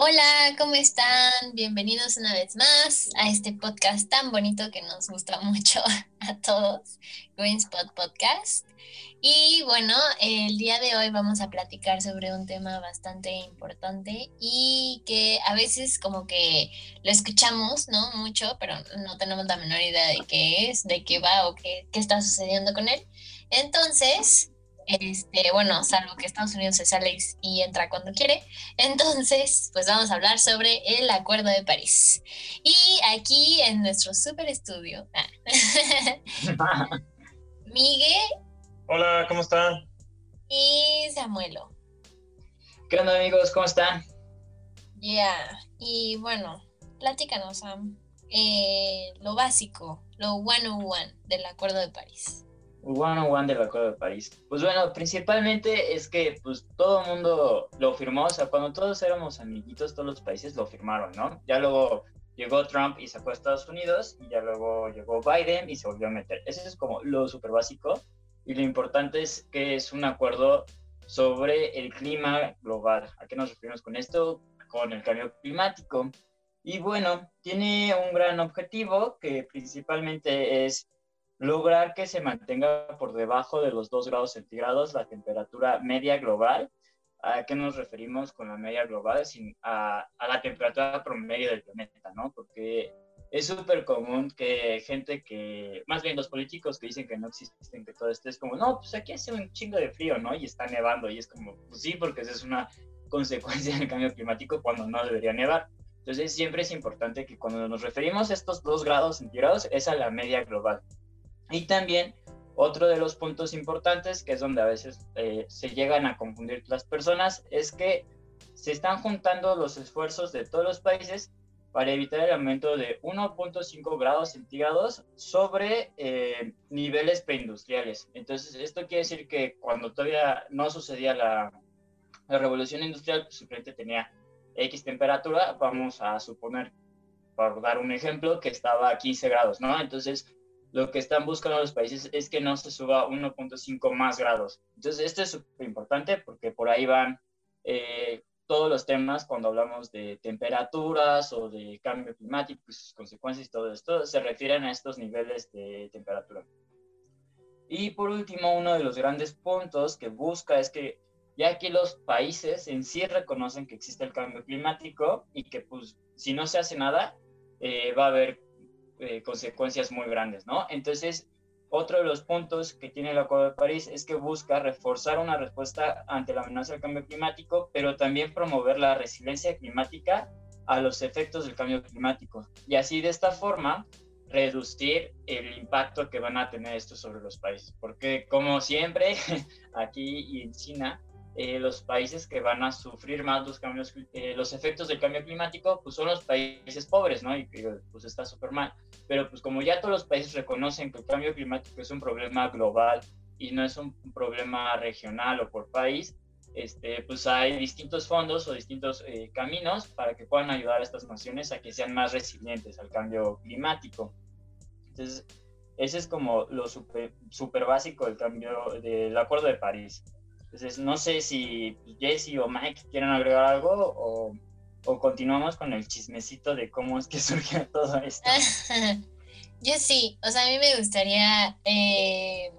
Hola, ¿cómo están? Bienvenidos una vez más a este podcast tan bonito que nos gusta mucho a todos, Green Spot Podcast. Y bueno, el día de hoy vamos a platicar sobre un tema bastante importante y que a veces como que lo escuchamos, ¿no? Mucho, pero no tenemos la menor idea de qué es, de qué va o qué, qué está sucediendo con él. Entonces, este, bueno, salvo que Estados Unidos se sale y entra cuando quiere. Entonces, pues vamos a hablar sobre el Acuerdo de París. Y aquí en nuestro super estudio, ah, Miguel. Hola, ¿cómo están? Y Samuelo. ¿Qué onda amigos? ¿Cómo están? Ya, y bueno, platícanos, Sam, eh, lo básico, lo one-on-one one del Acuerdo de París. One on One del Acuerdo de París. Pues bueno, principalmente es que pues todo el mundo lo firmó, o sea, cuando todos éramos amiguitos, todos los países lo firmaron, ¿no? Ya luego llegó Trump y sacó a Estados Unidos, y ya luego llegó Biden y se volvió a meter. Eso es como lo súper básico, y lo importante es que es un acuerdo sobre el clima global. ¿A qué nos referimos con esto? Con el cambio climático. Y bueno, tiene un gran objetivo que principalmente es lograr que se mantenga por debajo de los 2 grados centígrados la temperatura media global. ¿A qué nos referimos con la media global? Sin, a, la temperatura promedio del planeta, ¿no? Porque es súper común que gente que, más bien los políticos que dicen que no existen, que todo esto es como, no, pues aquí hace un chingo de frío, ¿no? Y está nevando, y es como, pues sí, porque esa es una consecuencia del cambio climático cuando no debería nevar. Entonces siempre es importante que cuando nos referimos a estos 2 grados centígrados es a la media global. Y también otro de los puntos importantes, que es donde a veces eh, se llegan a confundir las personas, es que se están juntando los esfuerzos de todos los países para evitar el aumento de 1.5 grados centígrados sobre eh, niveles preindustriales. Entonces, esto quiere decir que cuando todavía no sucedía la, la revolución industrial, pues simplemente tenía X temperatura, vamos a suponer, por dar un ejemplo, que estaba a 15 grados, ¿no? Entonces, lo que están buscando los países es que no se suba 1.5 más grados. Entonces, esto es súper importante porque por ahí van eh, todos los temas cuando hablamos de temperaturas o de cambio climático y sus consecuencias y todo esto, se refieren a estos niveles de temperatura. Y por último, uno de los grandes puntos que busca es que ya que los países en sí reconocen que existe el cambio climático y que pues si no se hace nada, eh, va a haber eh, consecuencias muy grandes, ¿no? Entonces, otro de los puntos que tiene el Acuerdo de París es que busca reforzar una respuesta ante la amenaza del cambio climático, pero también promover la resiliencia climática a los efectos del cambio climático. Y así de esta forma reducir el impacto que van a tener esto sobre los países. Porque como siempre, aquí y en China, eh, los países que van a sufrir más los cambios, eh, los efectos del cambio climático, pues son los países pobres, ¿no? Y pues está súper mal. Pero pues como ya todos los países reconocen que el cambio climático es un problema global y no es un problema regional o por país, este, pues hay distintos fondos o distintos eh, caminos para que puedan ayudar a estas naciones a que sean más resilientes al cambio climático. Entonces, ese es como lo súper super básico del cambio del Acuerdo de París. Entonces, no sé si Jesse o Mike quieren agregar algo o, o continuamos con el chismecito de cómo es que surgió todo esto. Yo sí, o sea, a mí me gustaría eh,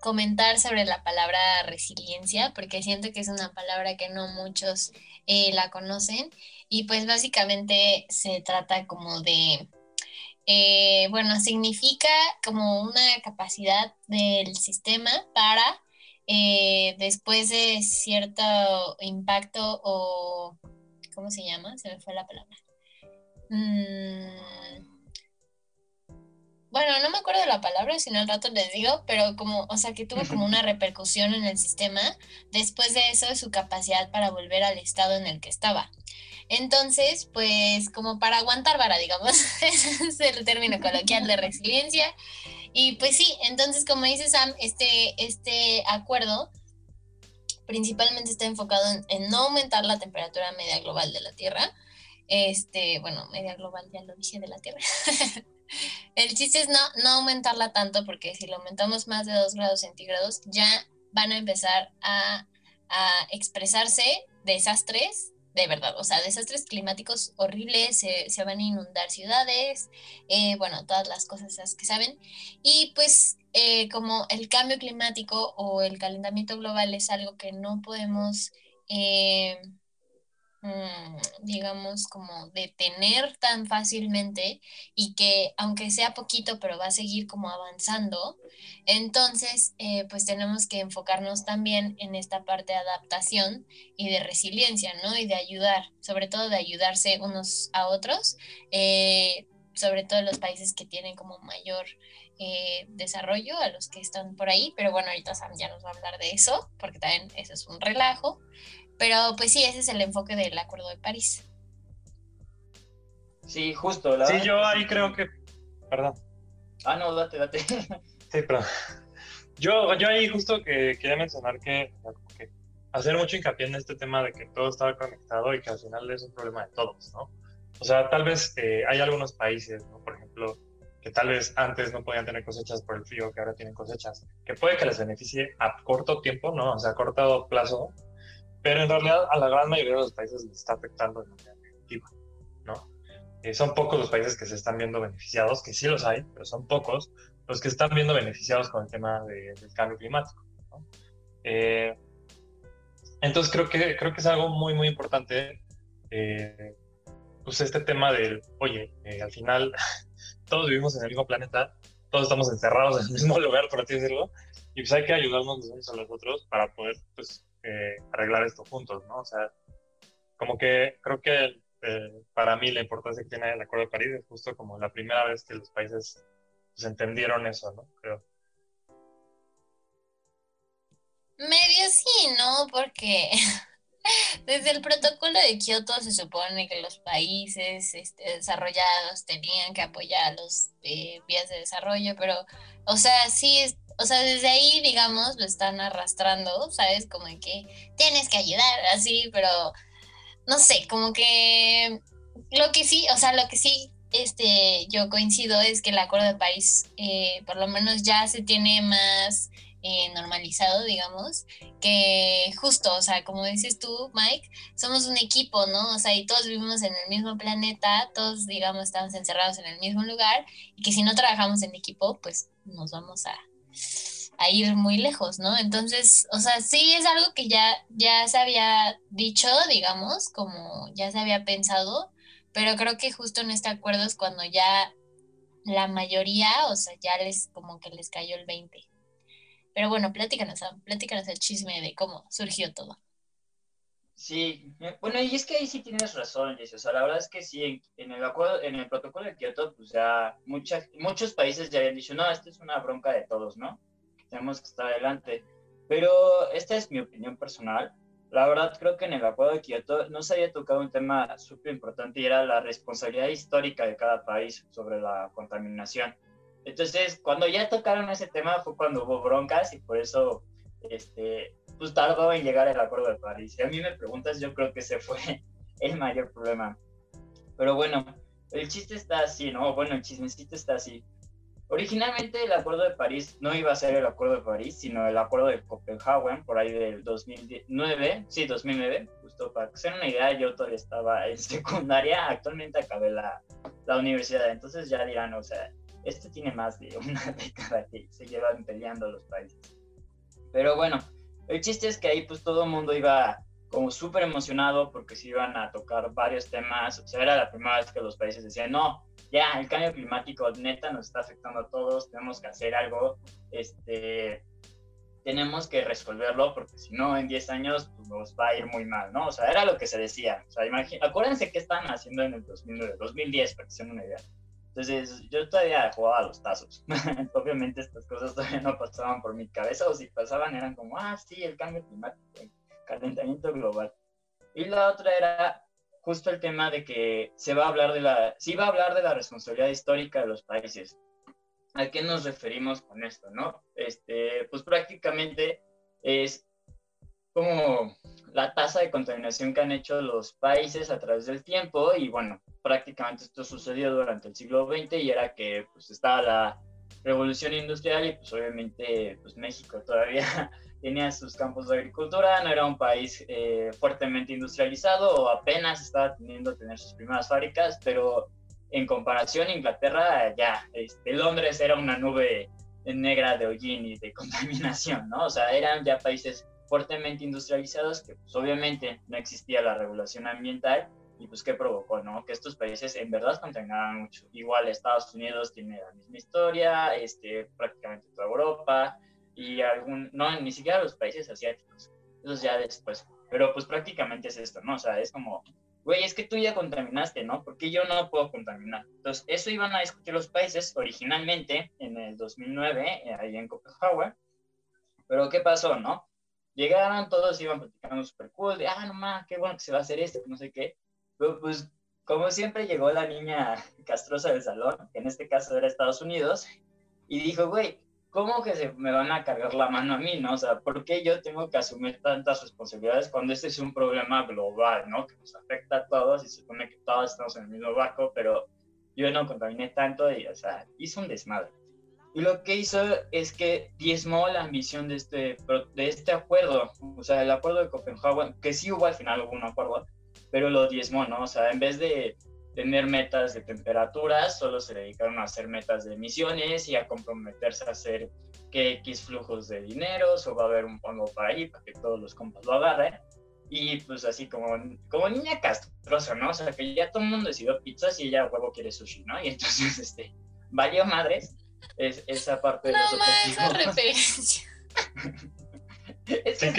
comentar sobre la palabra resiliencia, porque siento que es una palabra que no muchos eh, la conocen y pues básicamente se trata como de, eh, bueno, significa como una capacidad del sistema para eh, después de cierto impacto o, ¿cómo se llama? Se me fue la palabra. Mm, bueno, no me acuerdo de la palabra, si no al rato les digo, pero como, o sea, que tuvo como una repercusión en el sistema, después de eso, su capacidad para volver al estado en el que estaba. Entonces, pues como para aguantar vara, digamos, ese es el término coloquial de resiliencia. Y pues sí, entonces como dice Sam, este, este acuerdo principalmente está enfocado en, no aumentar la temperatura media global de la Tierra. Este, bueno, media global ya lo dije de la Tierra. el chiste es no, no aumentarla tanto porque si lo aumentamos más de 2 grados centígrados ya van a empezar a, a expresarse desastres de verdad, o sea, desastres climáticos horribles, se, van a inundar ciudades, eh, bueno, todas las cosas esas que saben. Y pues eh, como el cambio climático o el calentamiento global es algo que no podemos... Eh, digamos, como detener tan fácilmente y que aunque sea poquito, pero va a seguir como avanzando, entonces eh, pues tenemos que enfocarnos también en esta parte de adaptación y de resiliencia, ¿no? Y de ayudar, sobre todo de ayudarse unos a otros, eh, sobre todo los países que tienen como mayor eh, desarrollo, a los que están por ahí, pero bueno, ahorita Sam ya nos va a hablar de eso, porque también eso es un relajo. Pero pues sí, ese es el enfoque del Acuerdo de París. Sí, justo. La sí, yo ahí creo que... Perdón. Ah, no, date, date. Sí, perdón. Yo, yo ahí justo que quería mencionar que, hacer mucho hincapié en este tema de que todo estaba conectado y que al final es un problema de todos, ¿no? O sea, tal vez eh, hay algunos países, ¿no? Por ejemplo, que tal vez antes no podían tener cosechas por el frío, que ahora tienen cosechas, que puede que les beneficie a corto tiempo, ¿no? O sea, a corto plazo, pero en realidad a la gran mayoría de los países les está afectando de manera negativa, ¿no? Eh, son pocos los países que se están viendo beneficiados, que sí los hay, pero son pocos los que están viendo beneficiados con el tema del cambio climático, ¿no? Eh, entonces creo que, creo que es algo muy, muy importante, eh, pues este tema del, oye, al final todos vivimos en el mismo planeta, todos estamos encerrados en el mismo lugar, por así decirlo, y pues hay que ayudarnos los unos a los otros para poder, pues, arreglar esto juntos, ¿no? O sea, como que creo que eh, para mí la importancia que tiene el Acuerdo de París es justo como la primera vez que los países pues, entendieron eso, ¿no? Creo. Medio sí, ¿no? Porque desde el protocolo de Kioto se supone que los países este, desarrollados tenían que apoyar a los eh, vías de desarrollo, pero, o sea, sí es o sea, desde ahí, digamos, lo están arrastrando, ¿sabes? Como que tienes que ayudar, así, pero no sé, como que lo que sí, o sea, lo que sí este, yo coincido es que el Acuerdo de París, eh, por lo menos ya se tiene más eh, normalizado, digamos, que justo, o sea, como dices tú, Mike, somos un equipo, ¿no? O sea, y todos vivimos en el mismo planeta, todos, digamos, estamos encerrados en el mismo lugar, y que si no trabajamos en equipo, pues nos vamos a, a ir muy lejos, ¿no? Entonces, o sea, sí es algo que ya, ya se había dicho, digamos, como ya se había pensado, pero creo que justo en este acuerdo es cuando ya la mayoría, o sea, ya les como que les cayó el 20. Pero bueno, pláticanos, pláticanos el chisme de cómo surgió todo. Sí, eh, bueno, y es que ahí sí tienes razón, Jesse. O sea, la verdad es que sí, en, el acuerdo, en el protocolo de Kioto, pues ya muchas, muchos países ya habían dicho, no, esto es una bronca de todos, ¿no? Tenemos que estar adelante. Pero esta es mi opinión personal. La verdad, creo que en el acuerdo de Kioto no se había tocado un tema súper importante y era la responsabilidad histórica de cada país sobre la contaminación. Entonces, cuando ya tocaron ese tema fue cuando hubo broncas y por eso este, pues tardó en llegar el acuerdo de París. Si a mí me preguntas, yo creo que ese fue el mayor problema. Pero bueno, el chiste está así, ¿no? Bueno, el chismecito está así. Originalmente el acuerdo de París no iba a ser el acuerdo de París, sino el acuerdo de Copenhague, por ahí del 2009, sí, 2009, justo para que se una idea, yo todavía estaba en secundaria, actualmente acabé la, la universidad, entonces ya dirán, o sea, este tiene más de una década que se llevan peleando los países. Pero bueno, el chiste es que ahí pues todo el mundo iba como súper emocionado porque se iban a tocar varios temas. O sea, era la primera vez que los países decían, no, ya, el cambio climático neta nos está afectando a todos, tenemos que hacer algo, este, tenemos que resolverlo porque si no, en 10 años pues, nos va a ir muy mal, ¿no? O sea, era lo que se decía. O sea, acuérdense qué estaban haciendo en el 2009, 2010, para que se den una idea. Entonces, yo todavía jugaba a los tazos. Obviamente estas cosas todavía no pasaban por mi cabeza, o si pasaban eran como, ah, sí, el cambio climático, el calentamiento global. Y la otra era justo el tema de que se va a hablar de la, se iba a hablar de la responsabilidad histórica de los países. ¿A qué nos referimos con esto, no? Este, pues prácticamente es como la tasa de contaminación que han hecho los países a través del tiempo y bueno, prácticamente esto sucedió durante el siglo XX y era que pues estaba la, revolución industrial y pues obviamente pues México todavía tenía sus campos de agricultura, no era un país eh, fuertemente industrializado o apenas estaba teniendo a tener sus primeras fábricas, pero en comparación Inglaterra ya, este, Londres era una nube negra de hollín y de contaminación, ¿no? O sea, eran ya países fuertemente industrializados que pues obviamente no existía la regulación ambiental y pues qué provocó, ¿no? Que estos países en verdad contaminaban mucho. Igual Estados Unidos tiene la misma historia, este, prácticamente toda Europa y algún, no, ni siquiera los países asiáticos, eso ya después. Pero pues prácticamente es esto, ¿no? O sea, es como, güey, es que tú ya contaminaste, ¿no? Porque yo no puedo contaminar. Entonces, eso iban a discutir los países originalmente en el 2009, eh, ahí en Copenhague. Pero ¿qué pasó, no? Llegaron todos, iban platicando súper cool, de, ah, no más, qué bueno que se va a hacer esto, no sé qué pues, como siempre, llegó la niña castrosa del salón, que en este caso era Estados Unidos, y dijo, güey, ¿cómo que se me van a cargar la mano a mí, no? O sea, ¿por qué yo tengo que asumir tantas responsabilidades cuando este es un problema global, no? Que nos afecta a todos y se supone que todos estamos en el mismo barco, pero yo no contaminé tanto y, o sea, hizo un desmadre. Y lo que hizo es que diezmó la ambición de este, de este acuerdo, o sea, el acuerdo de Copenhague, que sí hubo al final, hubo un acuerdo, pero lo diezmó, ¿no? O sea, en vez de tener metas de temperaturas, solo se dedicaron a hacer metas de emisiones y a comprometerse a hacer que X flujos de dinero, o va a haber un fondo para ahí, para que todos los compas lo agarren. Y pues así como, como niña castrosa, ¿no? O sea, que ya todo el mundo decidió pizzas y ella huevo quiere sushi, ¿no? Y entonces, este, valió madres es, esa parte de no, los más esa referencia. es que es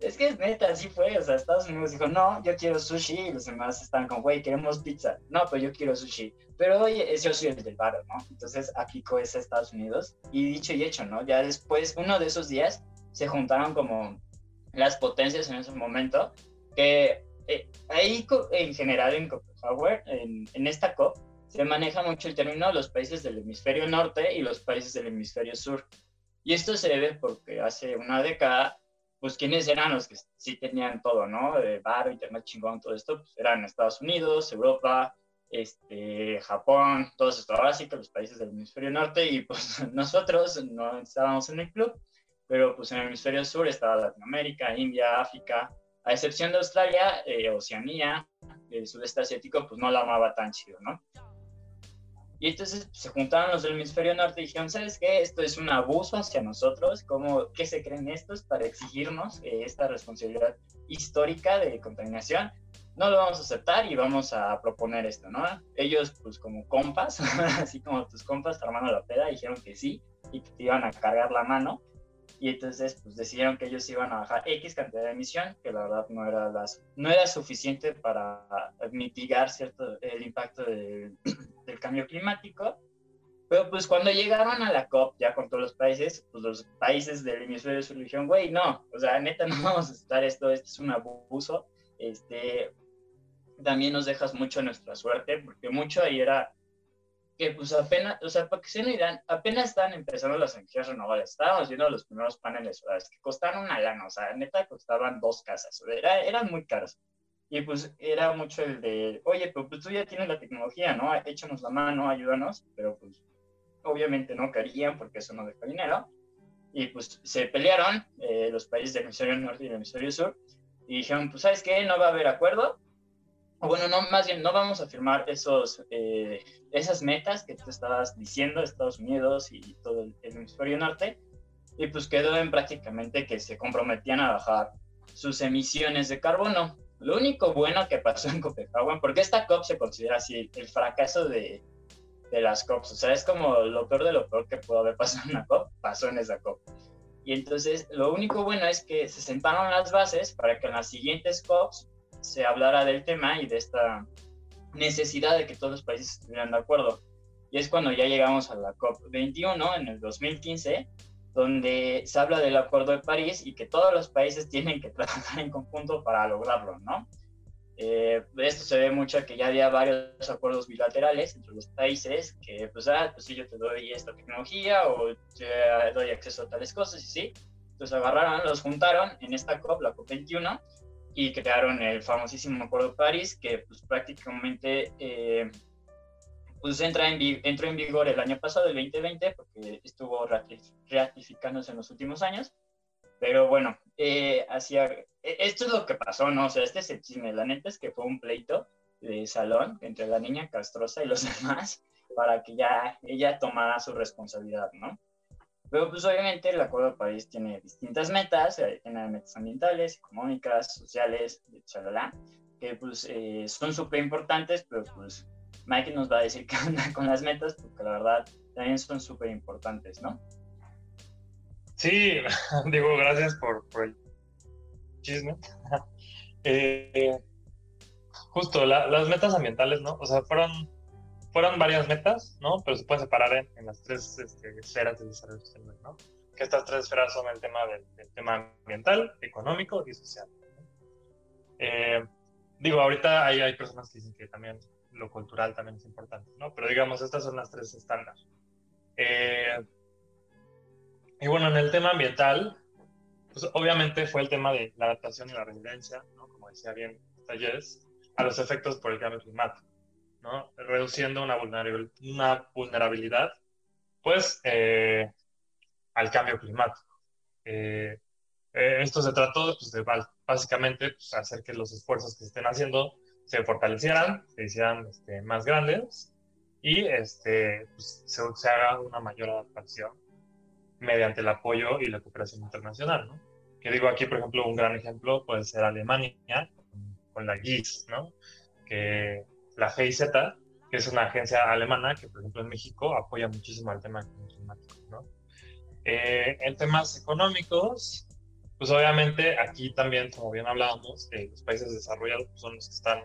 es que es neta, así fue. O sea, Estados Unidos dijo, no, yo quiero sushi. Y los demás están con, güey, queremos pizza. No, pero yo quiero sushi. Pero oye, yo soy el del bar, ¿no? Entonces aplicó ese Estados Unidos. Y dicho y hecho, ¿no? Ya después, uno de esos días, se juntaron como las potencias en ese momento. Que eh, ahí, en general, en Copenhague, en, en esta COP, se maneja mucho el término los países del hemisferio norte y los países del hemisferio sur. Y esto se debe porque hace una década pues quiénes eran los que sí tenían todo, ¿no? De bar, internet chingón, todo esto, pues eran Estados Unidos, Europa, este, Japón, todos estos básicos, los países del hemisferio norte, y pues nosotros no estábamos en el club, pero pues en el hemisferio sur estaba Latinoamérica, India, África, a excepción de Australia, eh, Oceanía, el sudeste asiático, pues no la amaba tan chido, ¿no? Y entonces se juntaron los del hemisferio norte y dijeron, ¿sabes qué? Esto es un abuso hacia nosotros, ¿cómo, ¿qué se creen estos para exigirnos eh, esta responsabilidad histórica de contaminación? No lo vamos a aceptar y vamos a proponer esto, ¿no? Ellos, pues como compas, así como tus compas, hermano la peda, dijeron que sí y que te iban a cargar la mano y entonces pues decidieron que ellos iban a bajar X cantidad de emisión, que la verdad no era, las, no era suficiente para mitigar cierto, el impacto del cambio climático. Pero pues cuando llegaron a la COP, ya con todos los países, pues los países del hemisferio sur dijeron, güey, no, o sea, neta no vamos a aceptar esto, esto es un abuso, este, también nos dejas mucho nuestra suerte, porque mucho ahí era que pues apenas, o sea, se no idea, apenas están empezando las energías renovables. Estábamos viendo los primeros paneles solares que costaron una lana, o sea, neta costaban dos casas, era, eran muy caros. Y pues era mucho el de, oye, pero pues tú ya tienes la tecnología, ¿no? Échanos la mano, ayúdanos, pero pues obviamente no querían porque eso no deja dinero. Y pues se pelearon eh, los países del hemisferio norte y del hemisferio sur y dijeron, pues sabes qué, no va a haber acuerdo, bueno, no, más bien, no vamos a firmar esos, eh, esas metas que tú estabas diciendo, Estados Unidos y todo el, hemisferio norte, y pues quedó en prácticamente que se comprometían a bajar sus emisiones de carbono. Lo único bueno que pasó en Copenhague, porque esta COP se considera así el fracaso de, de las COPs, o sea, es como lo peor de lo peor que pudo haber pasado en una COP, pasó en esa COP. Y entonces, lo único bueno es que se sentaron las bases para que en las siguientes COPs se hablara del tema y de esta necesidad de que todos los países estuvieran de acuerdo. Y es cuando ya llegamos a la COP21 en el 2015, donde se habla del Acuerdo de París y que todos los países tienen que trabajar en conjunto para lograrlo, ¿no? Eh, esto se ve mucho que ya había varios acuerdos bilaterales entre los países que, pues, ah, pues sí, yo te doy esta tecnología o te doy acceso a tales cosas y sí. Entonces agarraron, los juntaron en esta COP, la COP21, y crearon el famosísimo Acuerdo París, que pues prácticamente eh, pues entra en, entró en vigor el año pasado, el 2020, porque estuvo ratificándose en los últimos años. Pero bueno, eh, e, esto es lo que pasó, ¿no? O sea, este es el chisme. La neta es que fue un pleito de salón entre la niña castrosa y los demás para que ya ella tomara su responsabilidad, ¿no? Pero pues obviamente el Acuerdo de París tiene distintas metas, eh, tiene metas ambientales, económicas, sociales, chalala, que pues eh, son súper importantes, pero pues Mike nos va a decir qué onda con las metas, porque la verdad también son súper importantes, ¿no? Sí, digo, gracias por, el chisme. Eh, justo, las metas ambientales, ¿no? O sea, fueron, fueron varias metas, ¿no? Pero se puede separar en, las tres este, esferas del desarrollo sostenible, ¿no? Que estas tres esferas son el tema del, tema ambiental, económico y social. Eh, digo, ahorita hay, hay personas que dicen que también lo cultural también es importante, ¿no? Pero digamos, estas son las tres estándar. Eh, y bueno, en el tema ambiental, pues obviamente fue el tema de la adaptación y la resiliencia, ¿no? Como decía bien Talleres, a los efectos por el cambio climático, ¿no? Reduciendo una vulnerabilidad, una vulnerabilidad pues, eh, al cambio climático. Eh, esto se trató pues, de básicamente pues, hacer que los esfuerzos que se estén haciendo se fortalecieran, se hicieran este, más grandes y este, pues, se, se, haga una mayor adaptación mediante el apoyo y la cooperación internacional. ¿no? Que digo aquí, por ejemplo, un gran ejemplo puede ser Alemania con, la GIS, ¿no? que la GIZ, que es una agencia alemana que, por ejemplo, en México apoya muchísimo al tema climático. ¿no? Eh, en temas económicos, pues obviamente aquí también, como bien hablábamos, eh, los países desarrollados son los que están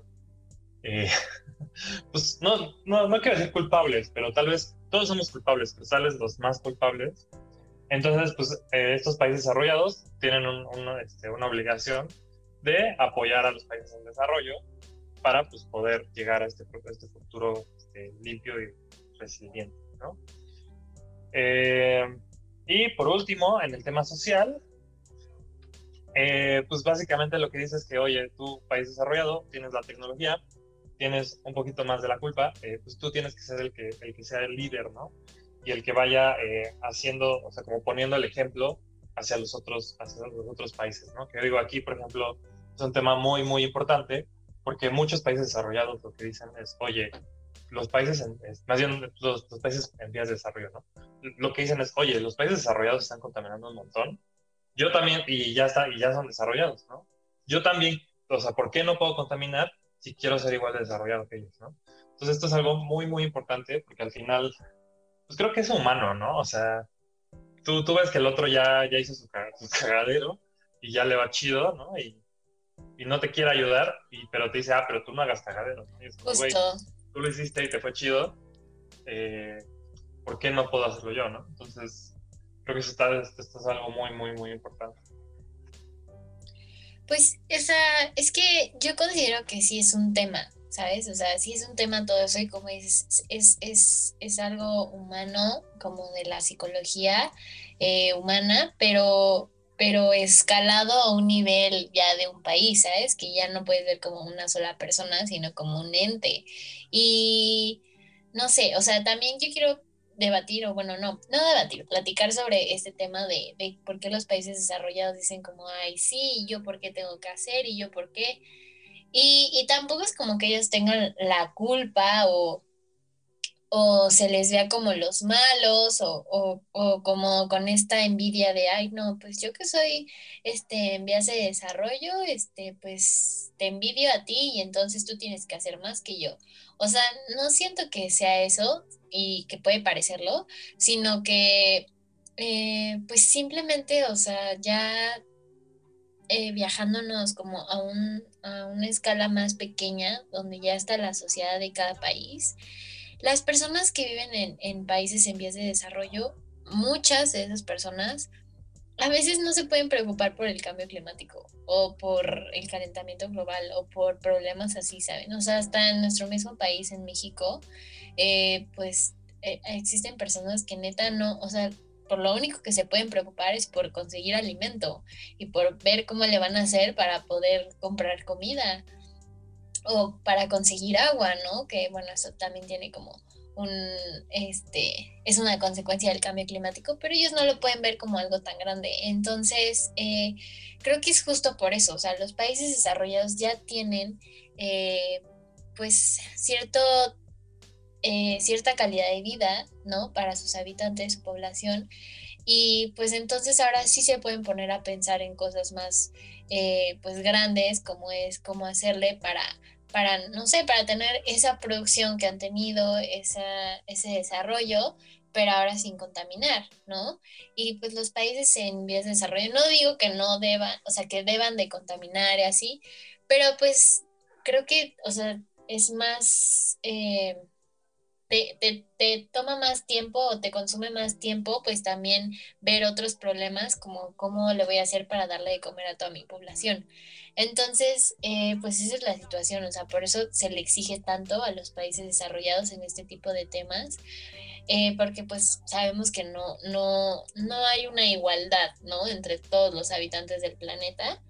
eh, pues no, no, no quiero decir culpables, pero tal vez todos somos culpables, pero tal vez los más culpables. Entonces, pues eh, estos países desarrollados tienen este, una obligación de apoyar a los países en desarrollo para pues, poder llegar a este, este futuro este, limpio y resiliente. ¿no? Eh, y por último, en el tema social, pues básicamente lo que dice es que, oye, tú, país desarrollado, tienes la tecnología, tienes un poquito más de la culpa, eh, pues tú tienes que ser el que, el que sea el líder, ¿no? Y el que vaya eh, haciendo, o sea, como poniendo el ejemplo hacia los otros, hacia los otros países, ¿no? Que digo, aquí, por ejemplo, es un tema muy, muy importante, porque muchos países desarrollados lo que dicen es, oye, los países, en, más bien los, los, países en vías de desarrollo, ¿no? Lo que dicen es, oye, los países desarrollados están contaminando un montón, yo también, y ya está, y ya son desarrollados, ¿no? Yo también, o sea, ¿por qué no puedo contaminar si quiero ser igual de desarrollado que ellos, ¿no? Entonces esto es algo muy, muy importante porque al final, pues creo que es humano, ¿no? O sea, tú, tú ves que el otro ya, ya hizo su, cagadero y ya le va chido, ¿no? Y, y no te quiere ayudar, y, pero te dice, ah, pero tú no hagas cagadero. Justo. tú lo hiciste y te fue chido, eh, ¿por qué no puedo hacerlo yo, no? Entonces, creo que esto, está, esto es algo muy, muy, muy importante. Pues esa, es que yo considero que sí es un tema, ¿sabes? O sea, sí es un tema todo eso y como dices, es, es, es algo humano, como de la psicología eh, humana, pero, pero escalado a un nivel ya de un país, ¿sabes? Que ya no puedes ver como una sola persona, sino como un ente. Y no sé, o sea, también yo quiero debatir, o bueno, no, no debatir, platicar sobre este tema de, de, por qué los países desarrollados dicen como, ay, sí, yo por qué tengo que hacer y yo por qué. Y, y tampoco es como que ellos tengan la culpa o, o se les vea como los malos o, o, o, como con esta envidia de, ay, no, pues yo que soy este, en vías de desarrollo, este, pues te envidio a ti y entonces tú tienes que hacer más que yo. O sea, no siento que sea eso, y que puede parecerlo, sino que eh, pues simplemente, o sea, ya eh, viajándonos como a, un, a una escala más pequeña, donde ya está la sociedad de cada país, las personas que viven en, en países en vías de desarrollo, muchas de esas personas a veces no se pueden preocupar por el cambio climático o por el calentamiento global o por problemas así, ¿saben? O sea, hasta en nuestro mismo país, en México, eh, pues eh, existen personas que neta no, o sea, por lo único que se pueden preocupar es por conseguir alimento y por ver cómo le van a hacer para poder comprar comida o para conseguir agua, ¿no? Que bueno, eso también tiene como un, este, es una consecuencia del cambio climático, pero ellos no lo pueden ver como algo tan grande. Entonces, eh, creo que es justo por eso, o sea, los países desarrollados ya tienen, eh, pues, cierto, eh, cierta calidad de vida, ¿no? Para sus habitantes, su población. Y pues entonces ahora sí se pueden poner a pensar en cosas más, pues, grandes, como es cómo hacerle para para, no sé, para tener esa producción que han tenido, esa, ese desarrollo, pero ahora sin contaminar, ¿no? Y pues los países en vías de desarrollo, no digo que no deban, o sea, que deban de contaminar y así, pero pues creo que, o sea, es más, eh, te, te, toma más tiempo o te consume más tiempo, pues también ver otros problemas como cómo le voy a hacer para darle de comer a toda mi población. Entonces, eh, pues esa es la situación, o sea, por eso se le exige tanto a los países desarrollados en este tipo de temas, eh, porque pues sabemos que no, no, no hay una igualdad, ¿no? Entre todos los habitantes del planeta.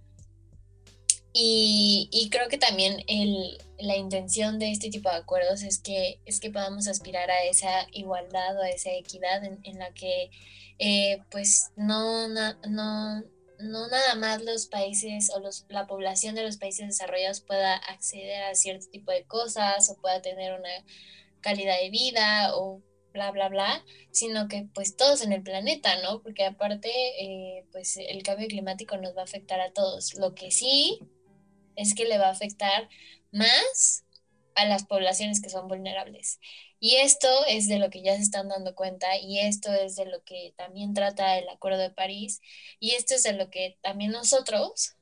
Y, y creo que también el, la intención de este tipo de acuerdos es que, es que podamos aspirar a esa igualdad o a esa equidad en, la que eh, pues no, no, no nada más los países o los, la población de los países desarrollados pueda acceder a cierto tipo de cosas o pueda tener una calidad de vida o bla, bla, bla, sino que pues todos en el planeta, ¿no? Porque aparte, eh, pues el cambio climático nos va a afectar a todos. Lo que sí es que le va a afectar más a las poblaciones que son vulnerables. Y esto es de lo que ya se están dando cuenta y esto es de lo que también trata el Acuerdo de París y esto es de lo que también nosotros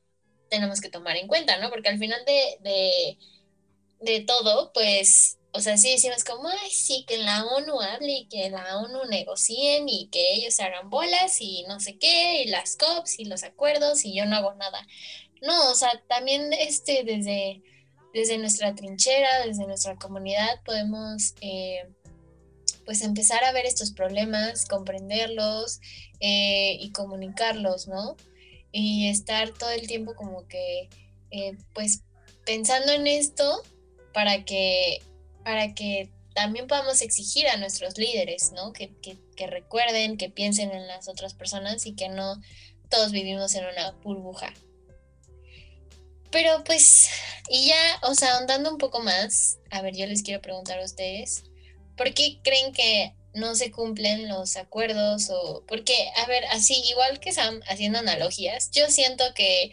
tenemos que tomar en cuenta, ¿no? Porque al final de, de, todo, pues, o sea, sí decimos como, ay, sí, que la ONU hable y que la ONU negocien y que ellos hagan bolas y no sé qué, y las COPs y los acuerdos y yo no hago nada. No, o sea, también este, desde desde nuestra trinchera, desde nuestra comunidad, podemos eh, pues empezar a ver estos problemas, comprenderlos eh, y comunicarlos, ¿no? Y estar todo el tiempo como que, eh, pues, pensando en esto para que, para que también podamos exigir a nuestros líderes, ¿no? Que, que recuerden, que piensen en las otras personas y que no todos vivimos en una burbuja. Pero pues, y ya, o sea, ahondando un poco más, a ver, yo les quiero preguntar a ustedes, ¿por qué creen que no se cumplen los acuerdos? O porque, a ver, así, igual que Sam, haciendo analogías, yo siento que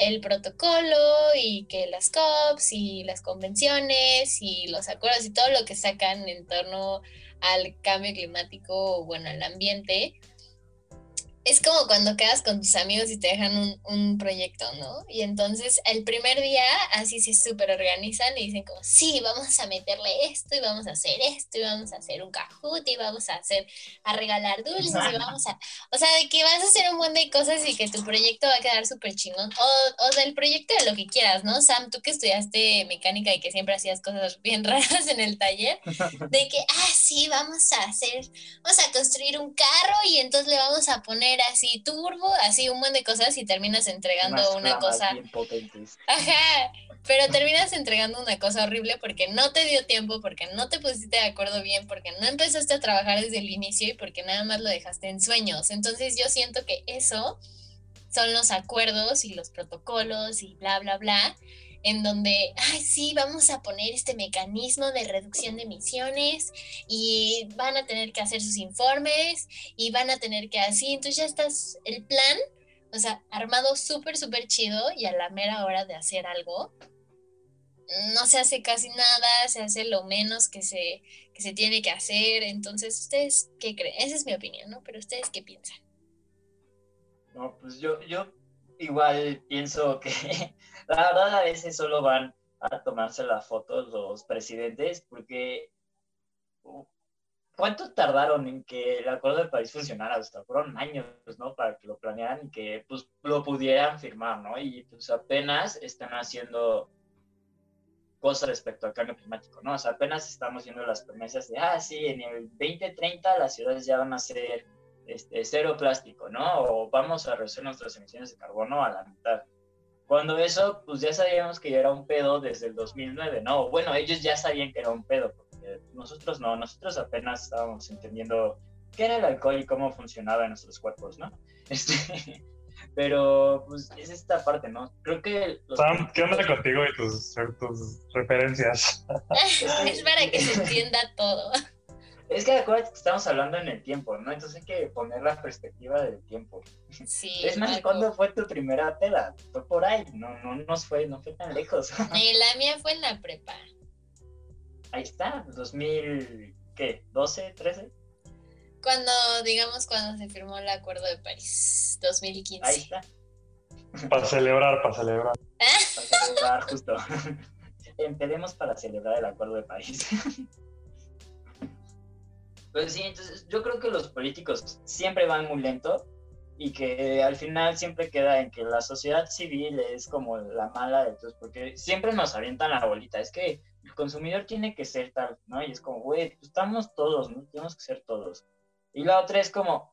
el protocolo y que las COPs y las convenciones y los acuerdos y todo lo que sacan en torno al cambio climático o bueno, al ambiente, es como cuando quedas con tus amigos y te dejan un, un proyecto, ¿no? Y entonces el primer día así se súper organizan y dicen como, sí, vamos a meterle esto y vamos a hacer esto y vamos a hacer un cajut y vamos a hacer, a regalar dulces y vamos a, o sea, de que vas a hacer un montón de cosas y que tu proyecto va a quedar súper chingón. O, o del proyecto de lo que quieras, ¿no? Sam, tú que estudiaste mecánica y que siempre hacías cosas bien raras en el taller, de que, ah, sí, vamos a hacer, vamos a construir un carro y entonces le vamos a poner así turbo, así un montón de cosas y terminas entregando una cosa. Ajá, pero terminas entregando una cosa horrible porque no te dio tiempo, porque no te pusiste de acuerdo bien, porque no empezaste a trabajar desde el inicio y porque nada más lo dejaste en sueños. Entonces yo siento que eso son los acuerdos y los protocolos y bla, bla, bla en donde, ay, sí, vamos a poner este mecanismo de reducción de emisiones y van a tener que hacer sus informes y van a tener que así, entonces ya estás, el plan, o sea, armado súper, súper chido y a la mera hora de hacer algo, no se hace casi nada, se hace lo menos que se, que se tiene que hacer, entonces, ¿ustedes qué creen? Esa es mi opinión, ¿no? Pero ¿ustedes qué piensan? No, pues yo, yo igual pienso que la verdad a veces solo van a tomarse las fotos los presidentes porque ¿cuánto tardaron en que el Acuerdo de París funcionara? Hasta fueron años, ¿no? Para que lo planearan y que pues lo pudieran firmar, ¿no? Y pues apenas están haciendo cosas respecto al cambio climático, ¿no? O sea, apenas estamos viendo las promesas de, ah, sí, en el 2030 las ciudades ya van a ser este, cero plástico, ¿no? O vamos a reducir nuestras emisiones de carbono a la mitad. Cuando eso, pues ya sabíamos que ya era un pedo desde el 2009, ¿no? Bueno, ellos ya sabían que era un pedo, porque nosotros no, nosotros apenas estábamos entendiendo qué era el alcohol y cómo funcionaba en nuestros cuerpos, ¿no? Este, pero pues es esta parte, ¿no? Creo que... Sam, ¿qué onda contigo y tus, tus referencias? es para que se entienda todo. Es que acuérdate que estamos hablando en el tiempo, ¿no? Entonces hay que poner la perspectiva del tiempo. Sí. Es más, ¿cuándo fue tu primera peda? Fue por ahí, no, no nos fue, no fue tan lejos. la mía fue en la prepa. Ahí está, 2000, ¿qué? ¿12, 13? Cuando, digamos, cuando se firmó el Acuerdo de París, 2015. Ahí está. Para celebrar, para celebrar. Para celebrar, justo. Empecemos para celebrar el Acuerdo de París. Pues sí, entonces yo creo que los políticos siempre van muy lento y que al final siempre queda en que la sociedad civil es como la mala de todos, porque siempre nos avientan la bolita, es que el consumidor tiene que ser tal, ¿no? Y es como, güey, pues estamos todos, ¿no? Tenemos que ser todos. Y la otra es como,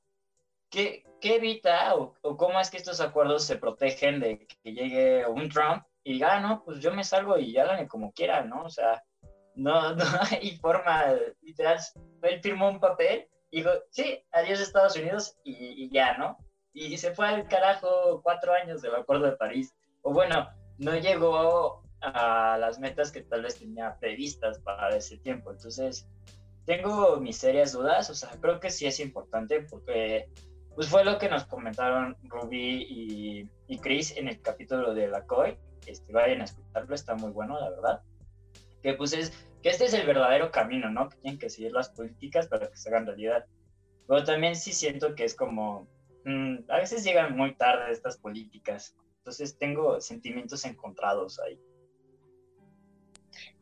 ¿qué, qué evita o, o, cómo es que estos acuerdos se protegen de que llegue un Trump y diga, ah, no, pues yo me salgo y háganme como quieran, ¿no? O sea, no, no hay forma, literal, él firmó un papel y dijo, sí, adiós Estados Unidos y, y, ya, ¿no? Y se fue al carajo cuatro años del Acuerdo de París. O bueno, no llegó a las metas que tal vez tenía previstas para ese tiempo. Entonces, tengo mis serias dudas, o sea, creo que sí es importante porque pues fue lo que nos comentaron Ruby y, y Chris en el capítulo de la COI. Este, vayan a escucharlo, está muy bueno, la verdad que pues es que este es el verdadero camino, ¿no? Que tienen que seguir las políticas para que se hagan realidad. Pero también sí siento que es como, mmm, a veces llegan muy tarde estas políticas, entonces tengo sentimientos encontrados ahí.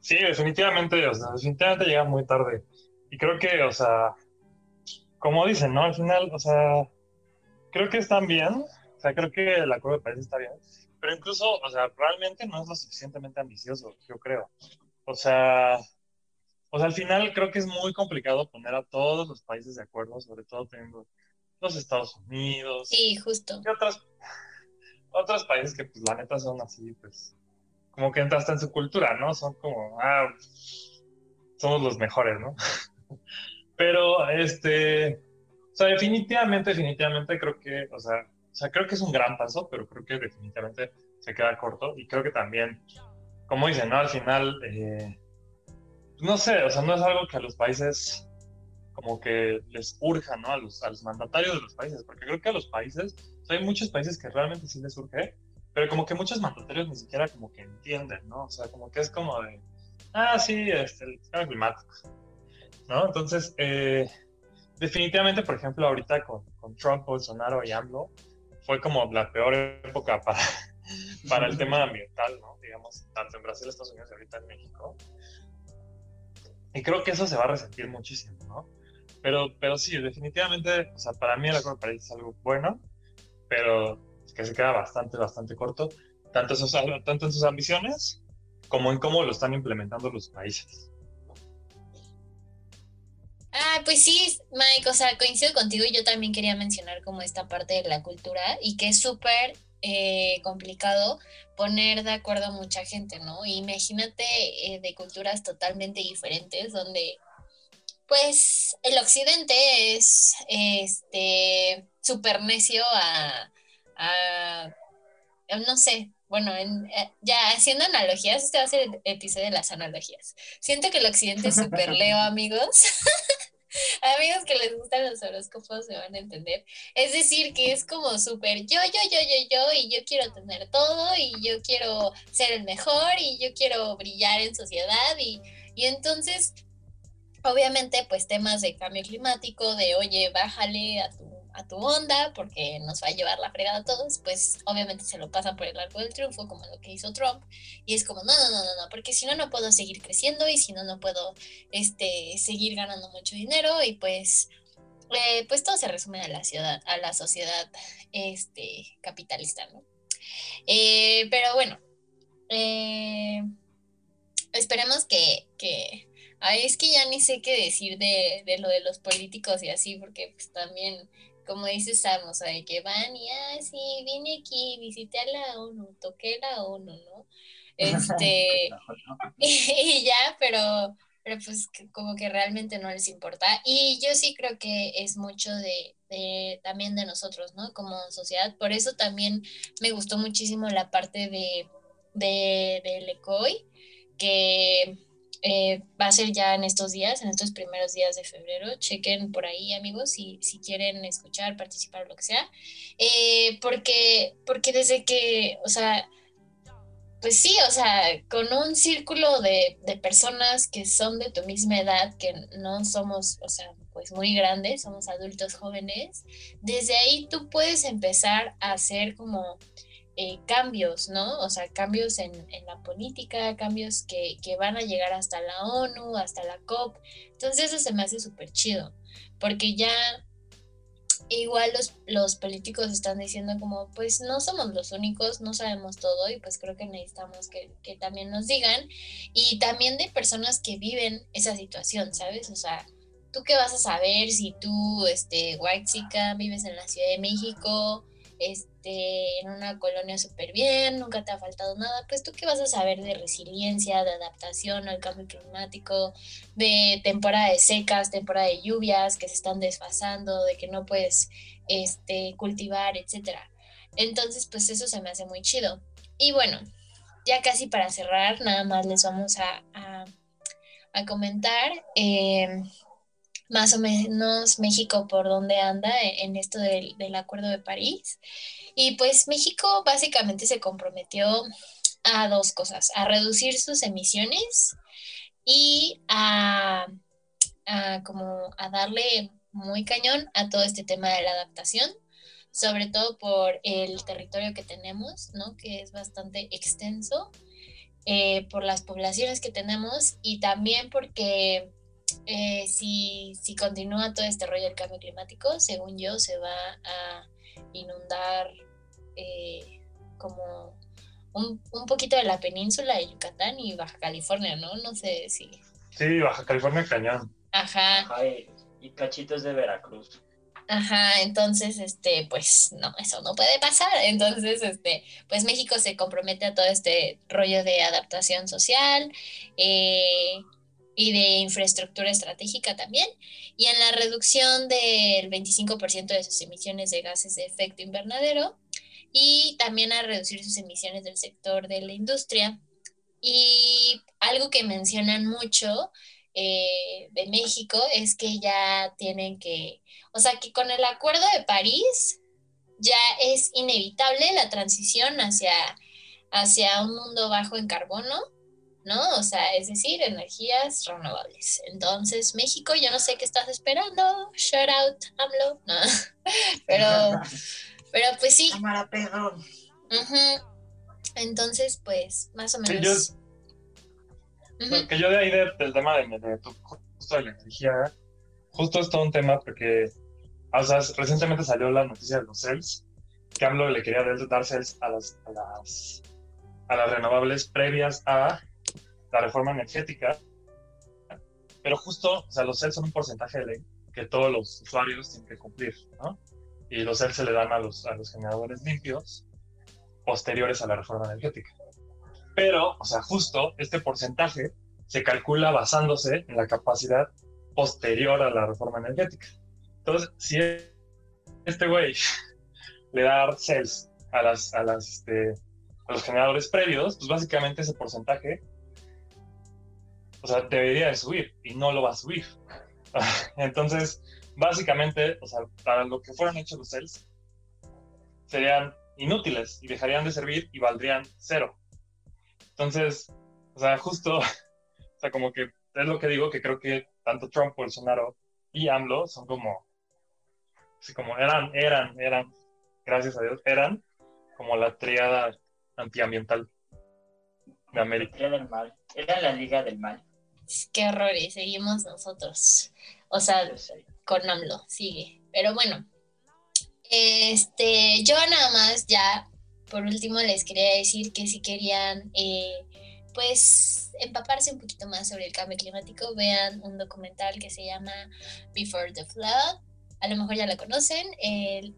Sí, definitivamente, o sea, definitivamente llegan muy tarde. Y creo que, o sea, como dicen, ¿no? Al final, o sea, creo que están bien, o sea, creo que el acuerdo de París está bien, pero incluso, o sea, realmente no es lo suficientemente ambicioso, yo creo. O sea, o sea, al final creo que es muy complicado poner a todos los países de acuerdo, sobre todo teniendo los Estados Unidos. Sí, justo. Y otros, otros países que, pues, la neta son así, pues, como que entraste en su cultura, ¿no? Son como, ah, somos los mejores, ¿no? Pero, este, o sea, definitivamente, definitivamente creo que, o sea, o sea, creo que es un gran paso, pero creo que definitivamente se queda corto y creo que también como dicen, ¿no? Al final, eh, no sé, o sea, no es algo que a los países como que les urja, ¿no? A los, a los mandatarios de los países, porque creo que a los países, hay muchos países que realmente sí les urge, pero como que muchos mandatarios ni siquiera como que entienden, ¿no? O sea, como que es como de, ah, sí, este, el cambio climático, ¿no? Entonces, eh, definitivamente, por ejemplo, ahorita con, con Trump, Bolsonaro y AMLO, fue como la peor época para, para el tema ambiental, ¿no? Digamos, tanto en Brasil, Estados Unidos y ahorita en México. Y creo que eso se va a resentir muchísimo, ¿no? Pero, pero sí, definitivamente, o sea, para mí el Acuerdo de París es algo bueno, pero que se queda bastante, bastante corto, tanto, esos, tanto en sus ambiciones como en cómo lo están implementando los países. Ah, pues sí, Mike, o sea, coincido contigo y yo también quería mencionar como esta parte de la cultura y que es súper eh, complicado poner de acuerdo a mucha gente, ¿no? Imagínate eh, de culturas totalmente diferentes donde pues el occidente es este súper necio a, a, no sé, bueno, en, eh, ya haciendo analogías, este va a ser el episodio de las analogías. Siento que el occidente es súper leo, amigos. Amigos que les gustan los horóscopos se van a entender. Es decir, que es como súper yo, yo, yo, yo, yo, y yo quiero tener todo, y yo quiero ser el mejor, y yo quiero brillar en sociedad, y, y entonces, obviamente, pues temas de cambio climático, de oye, bájale a tu a tu onda porque nos va a llevar la fregada a todos, pues obviamente se lo pasan por el arco del triunfo, como lo que hizo Trump, y es como, no, no, no, no, no, porque si no, no puedo seguir creciendo y si no, no puedo este, seguir ganando mucho dinero y pues, eh, pues todo se resume a la, ciudad, a la sociedad este, capitalista, ¿no? Eh, pero bueno, eh, esperemos que, que Ay, es que ya ni sé qué decir de, de, lo de los políticos y así, porque pues también como dice Sam, o sea, de que van y, ah, sí, vine aquí, visité a la ONU, toqué la ONU, ¿no? Este, y, ya, pero, pero pues como que realmente no les importa. Y yo sí creo que es mucho de, también de nosotros, ¿no? Como sociedad. Por eso también me gustó muchísimo la parte de, de, de Lecoy, que eh, va a ser ya en estos días, en estos primeros días de febrero. Chequen por ahí, amigos, si, si quieren escuchar, participar, lo que sea. Eh, porque, porque desde que, o sea, pues sí, o sea, con un círculo de, de, personas que son de tu misma edad, que no somos, o sea, pues muy grandes, somos adultos jóvenes, desde ahí tú puedes empezar a hacer como eh, cambios, ¿no? O sea, cambios en, la política, cambios que, van a llegar hasta la ONU, hasta la COP. Entonces eso se me hace súper chido, porque ya igual los, los políticos están diciendo como, pues no somos los únicos, no sabemos todo y pues creo que necesitamos que, que también nos digan. Y también de personas que viven esa situación, ¿sabes? O sea, ¿tú qué vas a saber si tú, este, White Chica, vives en la Ciudad de México? Este, en una colonia súper bien, nunca te ha faltado nada, pues tú qué vas a saber de resiliencia, de adaptación al cambio climático, de temporada de secas, temporada de lluvias que se están desfasando, de que no puedes este, cultivar, etcétera. Entonces, pues eso se me hace muy chido. Y bueno, ya casi para cerrar, nada más les vamos a, a, comentar. Eh, más o menos México por dónde anda en esto del, Acuerdo de París. Y pues México básicamente se comprometió a dos cosas, a reducir sus emisiones y a, como a darle muy cañón a todo este tema de la adaptación, sobre todo por el territorio que tenemos, ¿no? que es bastante extenso, eh, por las poblaciones que tenemos y también porque eh, si, si continúa todo este rollo del cambio climático, según yo, se va a inundar eh, como un, un, poquito de la península de Yucatán y Baja California, ¿no? No sé si... Sí, Baja California cañón. Ajá. y, cachitos de Veracruz. Ajá, entonces, este, pues no, eso no puede pasar. Entonces, este, pues México se compromete a todo este rollo de adaptación social, eh, y de infraestructura estratégica también, y en la reducción del 25% de sus emisiones de gases de efecto invernadero, y también a reducir sus emisiones del sector de la industria. Y algo que mencionan mucho eh, de México es que ya tienen que, o sea, que con el Acuerdo de París ya es inevitable la transición hacia, hacia un mundo bajo en carbono ¿no? O sea, es decir, energías renovables. Entonces, México, yo no sé qué estás esperando. Shout out, AMLO. No. Pero, pero pues sí. Cámara perro. Entonces, pues, más o menos. Que yo de ahí del tema de, de, justo de la energía, justo es todo un tema porque, o sea, recientemente salió la noticia de los CELS, que AMLO le quería dar CELS a las, a las, a las renovables previas a la reforma energética, pero justo, o sea, los CEL son un porcentaje de ley que todos los usuarios tienen que cumplir, ¿no? Y los CEL se le dan a los, a los generadores limpios posteriores a la reforma energética. Pero, o sea, justo este porcentaje se calcula basándose en la capacidad posterior a la reforma energética. Entonces, si este güey le da CELs a, las, a, las, este, a los generadores previos, pues básicamente ese porcentaje o sea, debería de subir y no lo va a subir. Entonces, básicamente, o sea, para lo que fueron hechos los cells, serían inútiles y dejarían de servir y valdrían cero. Entonces, o sea, justo, o sea, como que es lo que digo, que creo que tanto Trump, Bolsonaro y AMLO son como, así como eran, eran, eran, gracias a Dios, eran como la triada antiambiental de América. Del mal, era la liga del mal. Qué y seguimos nosotros. O sea, con AMLO, sigue. Pero bueno, este, yo nada más ya, por último, les quería decir que si querían, eh, pues, empaparse un poquito más sobre el cambio climático, vean un documental que se llama Before the Flood. A lo mejor ya la conocen,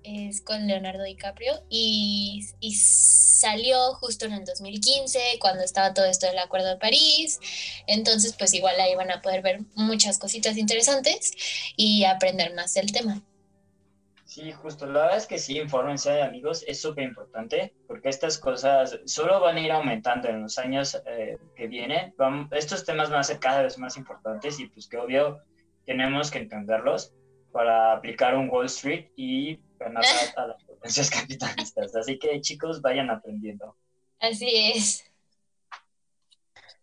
es con Leonardo DiCaprio y, y, salió justo en el 2015 cuando estaba todo esto del Acuerdo de París, entonces pues igual ahí van a poder ver muchas cositas interesantes y aprender más del tema. Sí, justo. La verdad es que sí, infórmense, amigos, es súper importante porque estas cosas solo van a ir aumentando en los años eh, que vienen. estos temas van a ser cada vez más importantes y pues que obvio tenemos que entenderlos para aplicar un Wall Street y ganar a, las potencias capitalistas. Así que chicos, vayan aprendiendo. Así es.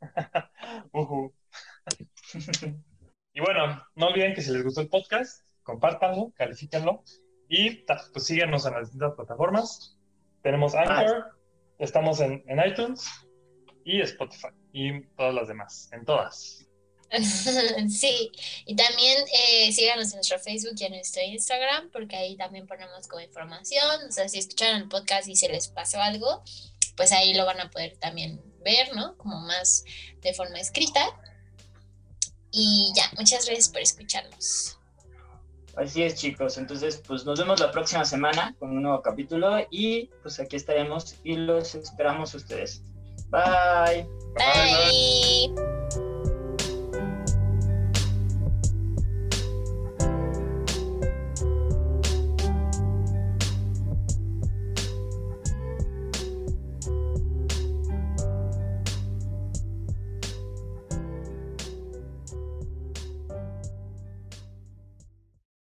y bueno, no olviden que si les gustó el podcast, compártanlo, califíquenlo y pues síganos en las distintas plataformas. Tenemos Anchor, estamos en, en iTunes y Spotify y todas las demás, en todas. sí, y también eh, síganos en nuestro Facebook y en nuestro Instagram, porque ahí también ponemos como información. O sea, si escucharon el podcast y se les pasó algo, pues ahí lo van a poder también ver, ¿no? Como más de forma escrita. Y ya, muchas gracias por escucharnos. Así es, chicos. Entonces, pues nos vemos la próxima semana con un nuevo capítulo y pues aquí estaremos y los esperamos ustedes. Bye. Bye.